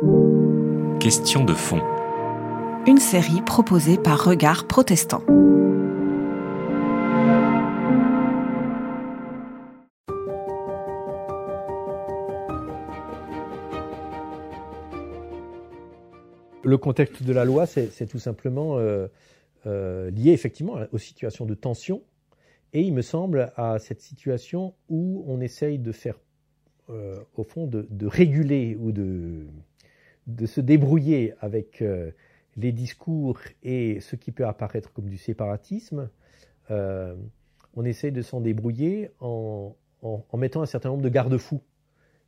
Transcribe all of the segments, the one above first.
Question de fond. Une série proposée par Regard Protestant. Le contexte de la loi, c'est tout simplement euh, euh, lié effectivement aux situations de tension et il me semble à cette situation où on essaye de faire, euh, au fond, de, réguler ou de, de se débrouiller avec les discours et ce qui peut apparaître comme du séparatisme. on essaye de s'en débrouiller en, en, mettant un certain nombre de garde-fous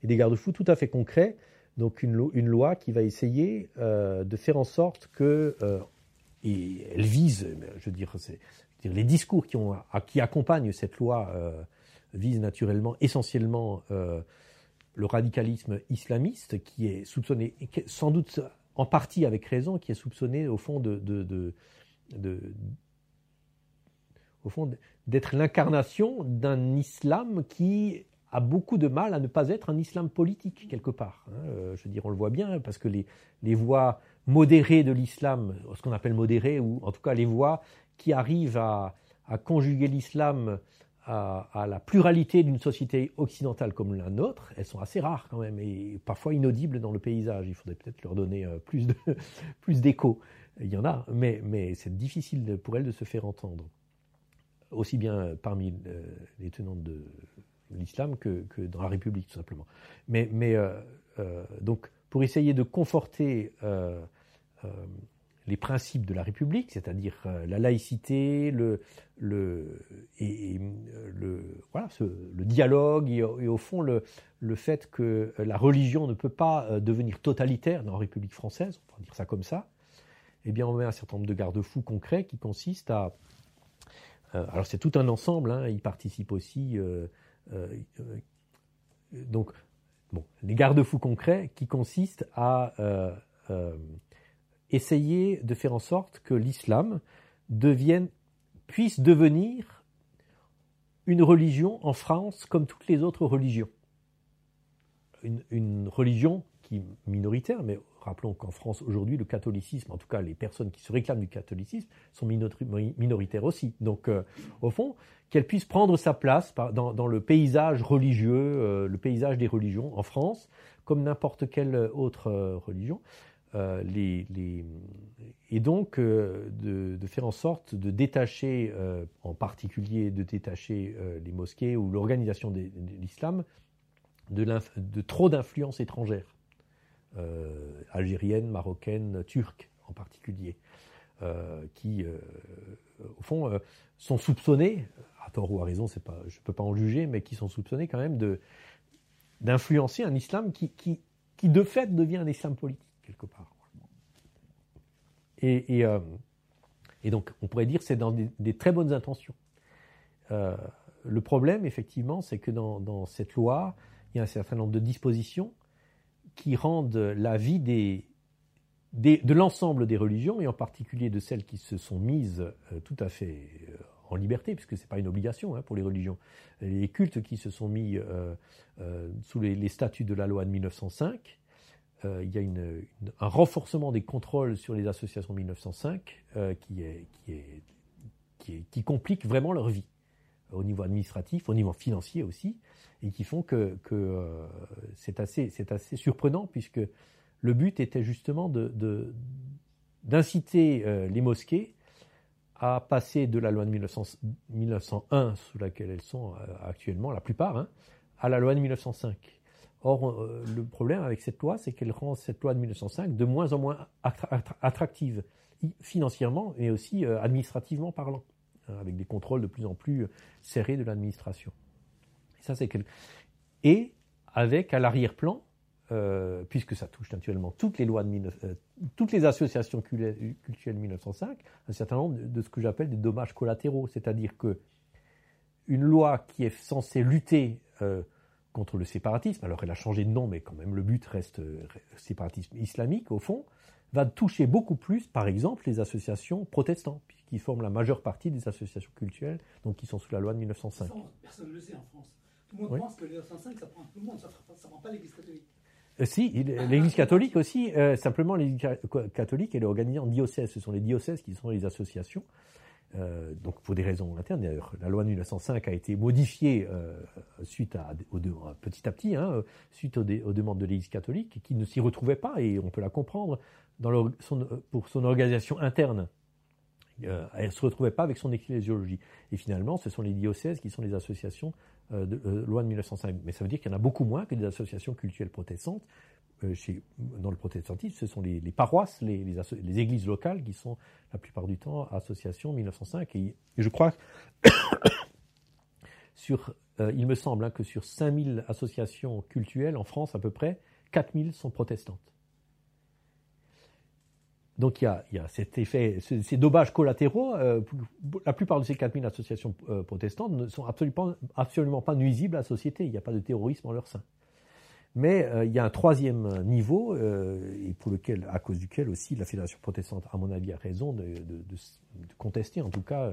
et des garde-fous tout à fait concrets donc une, loi qui va essayer euh, de faire en sorte que, euh, et elle vise, je veux dire, les discours qui, ont, qui accompagnent cette loi euh, visent naturellement essentiellement le radicalisme islamiste qui est soupçonné, sans doute en partie avec raison, qui est soupçonné au fond de, de, de au fond d'être l'incarnation d'un islam qui a beaucoup de mal à ne pas être un islam politique quelque part. Hein. Euh, je veux dire, on le voit bien parce que les, les modérées de l'islam, ce qu'on appelle modérées, ou en tout cas les voies qui arrivent à, à conjuguer l'islam à, la pluralité d'une société occidentale comme la nôtre, elles sont assez rares quand même et parfois inaudibles dans le paysage. Il faudrait peut-être leur donner euh, plus de plus d'écho. Il y en a, mais, mais c'est difficile pour elles de se faire entendre, aussi bien parmi euh, les tenantes de l'islam que, dans la République, tout simplement. Mais, mais euh, euh, donc, pour essayer de conforter euh, les principes de la République, c'est-à-dire la laïcité, le, le, le, voilà, le dialogue et, au fond le, le fait que la religion ne peut pas devenir totalitaire dans la République française, on va dire ça comme ça, eh bien on met un certain nombre de garde-fous concrets qui consistent à... alors c'est tout un ensemble, hein, il participe aussi euh, euh, donc, bon, les garde-fous concrets qui consistent à euh, essayer de faire en sorte que l'islam devienne, puisse devenir une religion en France comme toutes les autres religions. Une, une religion qui est minoritaire, mais Rappelons qu'en France, aujourd'hui, le catholicisme, en tout cas les personnes qui se réclament du catholicisme, sont minoritaires aussi. Donc, euh, au fond, qu'elle puisse prendre sa place dans, le paysage religieux, euh, le paysage des religions en France, comme n'importe quelle autre euh, et donc de, faire en sorte de détacher, en particulier de détacher les mosquées ou l'organisation de l'islam de trop d'influence étrangère. Euh, algérienne, marocaine, turque en particulier, euh, qui, euh, au fond, sont soupçonnés, à tort ou à raison, je ne peux pas en juger, mais qui sont soupçonnés quand même d'influencer un islam qui, qui, qui, de fait, devient un islam politique, quelque part. Et, et, donc, on pourrait dire que c'est dans des, très bonnes intentions. le problème, effectivement, c'est que dans, cette loi, il y a un certain nombre de dispositions qui rendent la vie de l'ensemble des religions, et en particulier de celles qui se sont mises euh, tout à fait euh, en liberté, puisque ce n'est pas une obligation hein, pour les religions, les cultes qui se sont mis euh, sous les, statuts de la loi de 1905, il y a un renforcement des contrôles sur les associations 1905 qui, est, qui, qui, complique vraiment leur vie au niveau administratif, au niveau financier aussi, et qui font que, euh, c'est assez, surprenant puisque le but était justement d'inciter euh, les mosquées à passer de la loi de 1901, sous laquelle elles sont euh, actuellement, la plupart, hein, à la loi de 1905. Or, le problème avec cette loi, c'est qu'elle rend cette loi de 1905 de moins en moins attractive, financièrement, mais aussi administrativement parlant. Hein, avec des contrôles de plus en plus serrés de l'administration. Et ça, c'est Et avec à l'arrière-plan, euh, puisque ça touche naturellement toutes les lois de euh, toutes les associations culturelles de 1905, un certain nombre de, ce que j'appelle des dommages collatéraux, c'est-à-dire que une loi qui est censée lutter euh, contre le séparatisme, alors elle a changé de nom, mais quand même le but reste séparatisme islamique au fond, va toucher beaucoup plus, par exemple, les associations protestantes, qui forment la majeure partie des associations culturelles, donc qui sont sous la loi de 1905. personne ne le sait en France. Tout le monde pense que les 1905, ça prend tout le monde, ça ne prend pas l'Église catholique. si, l'Église catholique aussi, simplement l'Église catholique, elle est organisée en diocèses. Ce sont les diocèses qui sont les associations. Euh, donc pour des raisons internes. D'ailleurs, la loi de 1905 a été modifiée euh, suite à, petit à petit, hein, suite aux, demandes de l'Église catholique, qui ne s'y retrouvait pas, et on peut la comprendre, son, pour son organisation interne. Euh, elle ne se retrouvait pas avec son ecclésiologie. Et finalement, ce sont les diocèses qui sont les associations de loi de 1905. Mais ça veut dire qu'il y en a beaucoup moins que des associations culturelles protestantes, euh, dans le protestantisme, ce sont les, paroisses, les, églises locales qui sont la plupart du temps associations 1905. Et, je crois sur, euh, il me semble hein, que sur 5000 associations cultuelles en France à peu près, 4000 sont protestantes. Donc il y a, cet effet, ces, dommages collatéraux. Euh, la plupart de ces 4000 associations protestantes ne sont absolument, absolument pas nuisibles à la société. Il n'y a pas de terrorisme en leur sein. Mais euh, il y a un troisième niveau, euh, et pour lequel, à cause duquel aussi la Fédération protestante, à mon avis, a raison de, contester, en tout cas,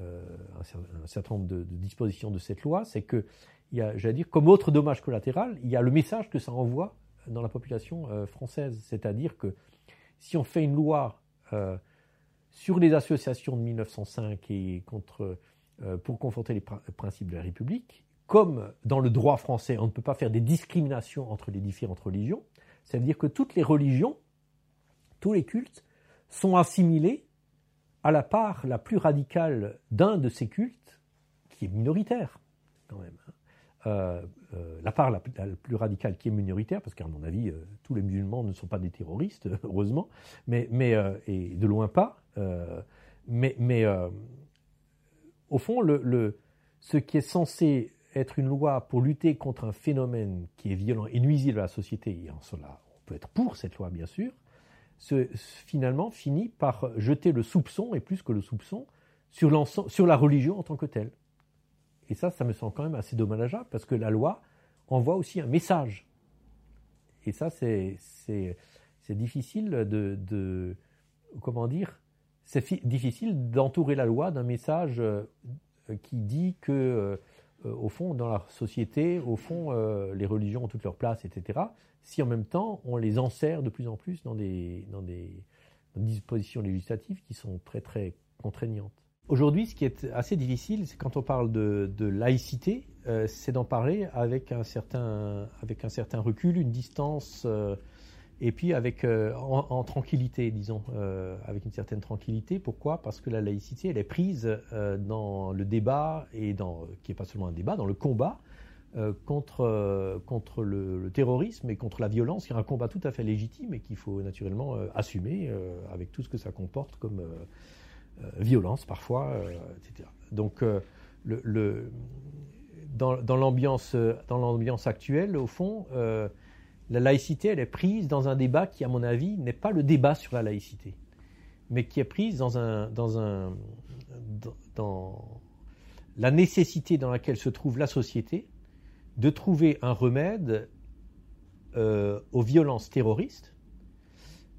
euh, un, certain nombre de, dispositions de cette loi, c'est que, j'allais dire, comme autre dommage collatéral, il y a le message que ça envoie dans la population française. C'est-à-dire que si on fait une loi sur les associations de 1905 et contre, pour conforter les principes de la République, comme dans le droit français, on ne peut pas faire des discriminations entre les différentes religions, ça veut dire que toutes les religions, tous les cultes, sont assimilés à la part la plus radicale d'un de ces cultes, qui est minoritaire, quand même. Hein. Euh, euh, la part la, plus radicale qui est minoritaire, parce qu'à mon avis, euh, tous les musulmans ne sont pas des terroristes, heureusement, mais, mais et de loin pas. mais, mais au fond, le, le, ce qui est censé être une loi pour lutter contre un phénomène qui est violent et nuisible à la société, et en cela on peut être pour cette loi bien sûr, finalement finit par jeter le soupçon, et plus que le soupçon, sur, sur la religion en tant que telle. Et ça, ça me semble quand même assez dommageable, parce que la loi envoie aussi un message. Et ça, c'est difficile de, de, Comment dire C'est difficile d'entourer la loi d'un message euh, qui dit que euh, au fond, dans la société, au fond, euh, les religions ont toute leur place, etc. Si en même temps, on les enserre de plus en plus dans des, dans des, dispositions législatives qui sont très, très contraignantes. Aujourd'hui, ce qui est assez difficile, c'est quand on parle de, laïcité, euh, c'est d'en parler avec un, certain, avec un certain recul, une distance et puis avec euh, en, tranquillité, disons, euh, avec une certaine tranquillité. Pourquoi? Parce que la laïcité, elle est prise euh, dans le débat et dans, qui n'est pas seulement un débat, dans le combat contre contre le, terrorisme et contre la violence, qui est un combat tout à fait légitime et qu'il faut naturellement assumer avec tout ce que ça comporte comme violence parfois, etc. Donc le, le, dans, l'ambiance actuelle, au fond la laïcité, elle est prise dans un débat qui, à mon avis, n'est pas le débat sur la laïcité, mais qui est prise dans, la nécessité dans laquelle se trouve la société de trouver un remède euh, aux violences terroristes,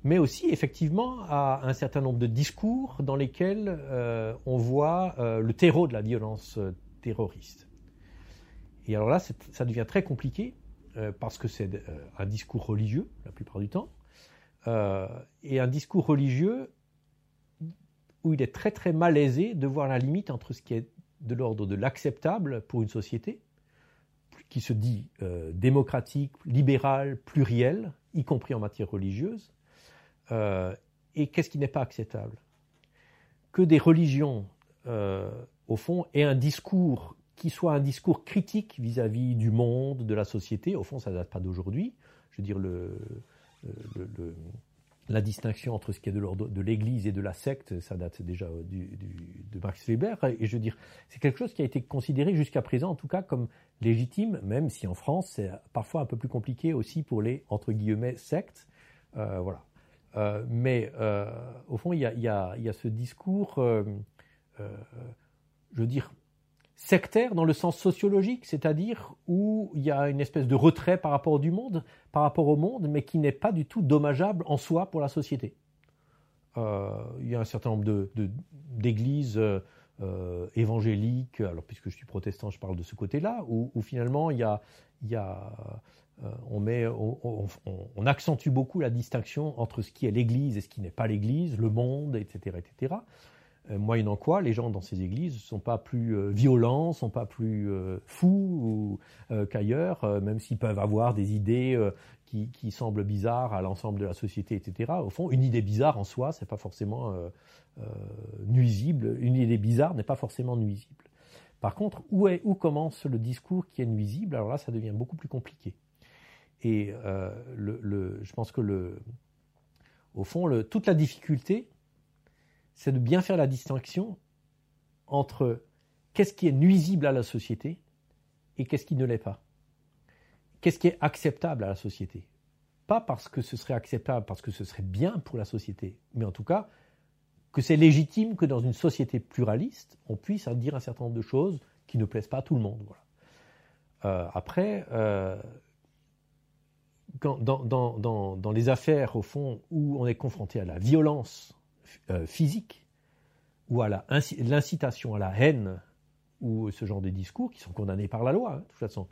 mais aussi effectivement à un certain nombre de discours dans lesquels euh, on voit euh, le terreau de la violence terroriste. Et alors là, ça devient très compliqué parce que c'est euh, un discours religieux la plupart du temps, euh, et un discours religieux où il est très très malaisé de voir la limite entre ce qui est de l'ordre de l'acceptable pour une société, qui se dit démocratique, libérale, plurielle, y compris en matière religieuse, et qu'est-ce qui n'est pas acceptable? Que des religions, au fond, aient un discours qui soit un discours critique vis-à-vis du monde, de la société. Au fond, ça ne date pas d'aujourd'hui. Je veux dire, le, la distinction entre ce qui est de l'Église et de la secte, ça date déjà de Max Weber. Et je veux dire, c'est quelque chose qui a été considéré jusqu'à présent, en tout cas, comme légitime, même si en France, c'est parfois un peu plus compliqué aussi pour les, entre guillemets, sectes. Euh, voilà. Euh, mais euh, au fond, il y y, y a, ce discours, je veux dire, sectaire dans le sens sociologique, c'est-à-dire où il y a une espèce de retrait par rapport du monde, par rapport au monde, mais qui n'est pas du tout dommageable en soi pour la société. Euh, il y a un certain nombre d'églises euh, euh, évangéliques, alors puisque je suis protestant, je parle de ce côté-là, où, finalement il y a, on, met, on, accentue beaucoup la distinction entre ce qui est l'Église et ce qui n'est pas l'Église, le monde, etc., etc. Euh, moyennant quoi, les gens dans ces églises ne sont pas plus euh, violents, ne sont pas plus euh, fous qu'ailleurs, même s'ils peuvent avoir des idées qui, semblent bizarres à l'ensemble de la société, etc. Au fond, une idée bizarre en soi, c'est pas forcément nuisible. Une idée bizarre n'est pas forcément nuisible. Par contre, où, est, où commence le discours qui est nuisible? Alors là, ça devient beaucoup plus compliqué. Et le, je pense que le, au fond, toute la difficulté, c'est de bien faire la distinction entre qu'est-ce qui est nuisible à la société et qu'est-ce qui ne l'est pas. Qu'est-ce qui est acceptable à la société? Pas parce que ce serait acceptable, parce que ce serait bien pour la société, mais en tout cas que c'est légitime que dans une société pluraliste, on puisse dire un certain nombre de choses qui ne plaisent pas à tout le monde. Euh, après, euh, dans, les affaires, au fond, où on est confronté à la violence euh, physique ou à l'incitation à la haine ou ce genre de discours qui sont condamnés par la loi, hein, de toute façon.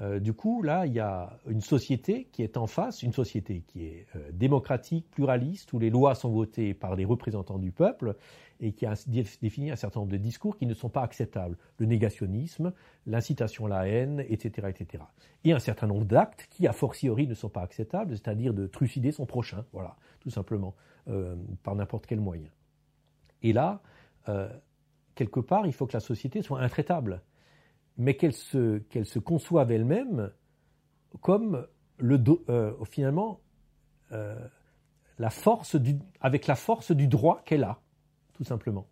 Euh, du coup, là, il y a une société qui est en face, une société qui est euh, démocratique, pluraliste, où les lois sont votées par les représentants du peuple et qui a défini un certain nombre de discours qui ne sont pas acceptables. Le négationnisme, l'incitation à la haine, etc., etc. Et un certain nombre d'actes qui, a fortiori, ne sont pas acceptables, c'est-à-dire de trucider son prochain, voilà, tout simplement. Euh, par n'importe quel moyen. Et là, quelque part, il faut que la société soit intraitable, mais qu'elle se, qu'elle se conçoive elle-même comme le, euh, finalement la force du, avec la force du droit qu'elle a, tout simplement,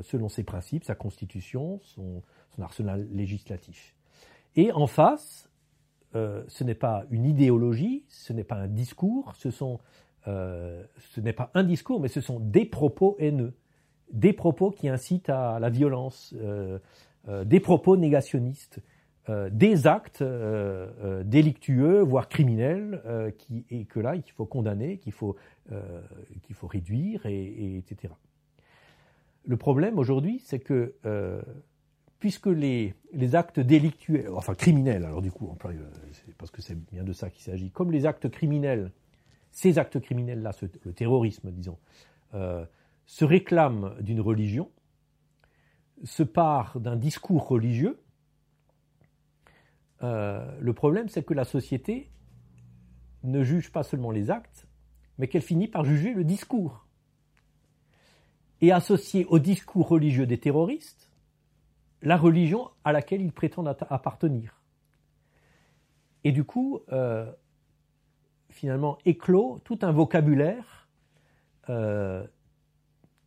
selon ses principes, sa constitution, son, son arsenal législatif. Et en face, ce n'est pas une idéologie, ce n'est pas un discours, ce sont euh, ce n'est pas un discours, mais ce sont des propos haineux, des propos qui incitent à la violence, euh, euh, des propos négationnistes, des actes délictueux, voire criminels, qui, et que là, il faut condamner, qu'il faut, qu'il faut réduire, et, etc. Le problème aujourd'hui, c'est que puisque les, les, actes délictueux, enfin criminels, alors du coup, parce que c'est bien de ça qu'il s'agit, comme les actes criminels ces actes criminels-là, le terrorisme, disons, euh, se réclament d'une religion, se part d'un discours religieux. Euh, le problème, c'est que la société ne juge pas seulement les actes, mais qu'elle finit par juger le discours. Et associer au discours religieux des terroristes la religion à laquelle ils prétendent appartenir. Et du coup, euh, finalement éclos tout un vocabulaire, euh,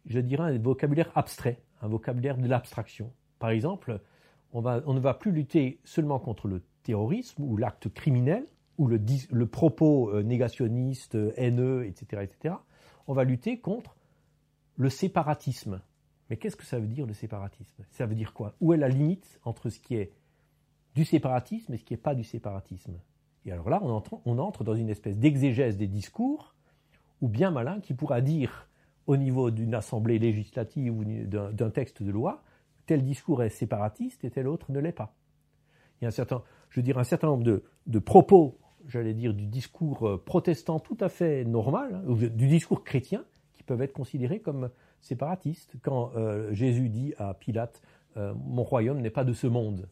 je dirais un vocabulaire abstrait, un vocabulaire de l'abstraction. Par exemple, on, ne va plus lutter seulement contre le terrorisme ou l'acte criminel ou le, propos euh, négationniste, haineux, etc., etc. On va lutter contre le séparatisme. Mais qu'est-ce que ça veut dire le séparatisme? Ça veut dire quoi? Où est la limite entre ce qui est du séparatisme et ce qui n'est pas du séparatisme? Et alors là, on entre, on entre dans une espèce d'exégèse des discours, ou bien malin qui pourra dire au niveau d'une assemblée législative ou d'un texte de loi, tel discours est séparatiste et tel autre ne l'est pas. Il y a un certain, je veux dire, un certain nombre de, propos, j'allais dire, du discours euh, protestant tout à fait normal, hein, du discours chrétien, qui peuvent être considérés comme séparatistes. Quand euh, Jésus dit à Pilate, euh, mon royaume n'est pas de ce monde.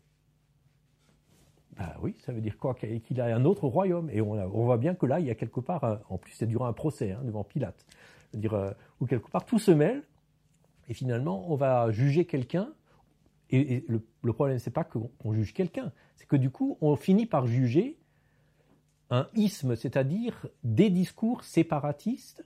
Ah oui, ça veut dire quoi? Qu'il a un autre royaume. Et on, voit bien que là, il y a quelque part, en plus c'est durant un procès hein, devant Pilate, dire, euh, où quelque part tout se mêle, et finalement on va juger quelqu'un. Et, le, le, problème, c'est pas qu'on juge quelqu'un, c'est que du coup, on finit par juger un isme, c'est-à-dire des discours séparatistes,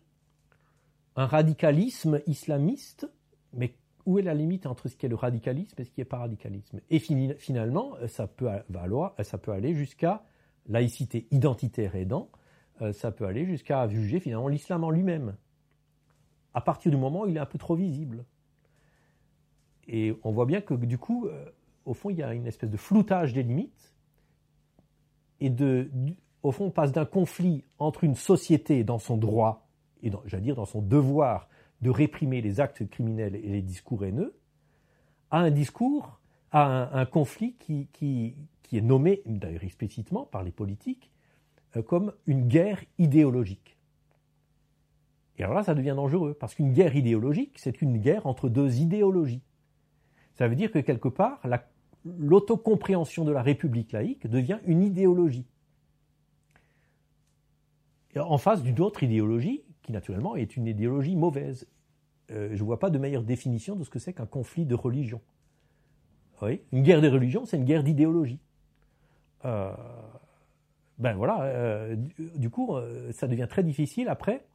un radicalisme islamiste, mais où est la limite entre ce qui est le radicalisme et ce qui n'est pas radicalisme? Et finalement, ça peut, euh, ça peut aller jusqu'à laïcité identitaire aidant, euh, ça peut aller jusqu'à juger finalement l'islam en lui-même, à partir du moment où il est un peu trop visible. Et on voit bien que du coup, au fond, il y a une espèce de floutage des limites, et de, au fond, on passe d'un conflit entre une société dans son droit, et j'allais dire dans son devoir de réprimer les actes criminels et les discours haineux, à un discours à un, conflit qui, qui, est nommé, d'ailleurs explicitement par les politiques, euh, comme une guerre idéologique. Et alors là, ça devient dangereux, parce qu'une guerre idéologique, c'est une guerre entre deux idéologies. Ça veut dire que quelque part, l'autocompréhension de la République laïque devient une idéologie. En face d'une autre idéologie, qui naturellement est une idéologie mauvaise. Euh, je ne vois pas de meilleure définition de ce que c'est qu'un conflit de religion. Oui, une guerre de religion, c'est une guerre d'idéologie. Euh, ben voilà, euh, du, coup, ça devient très difficile après.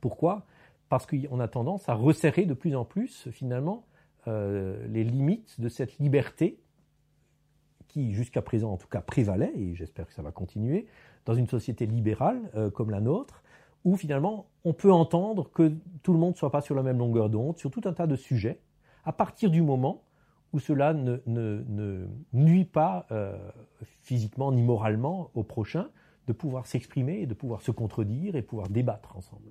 Pourquoi? Parce qu'on a tendance à resserrer de plus en plus, finalement, les limites de cette liberté qui, jusqu'à présent, en tout cas, prévalait, et j'espère que ça va continuer, dans une société libérale comme la nôtre, où finalement on peut entendre que tout le monde ne soit pas sur la même longueur d'onde sur tout un tas de sujets, à partir du moment où cela ne, nuit pas euh, physiquement ni moralement au prochain, de pouvoir s'exprimer et de pouvoir se contredire et pouvoir débattre ensemble.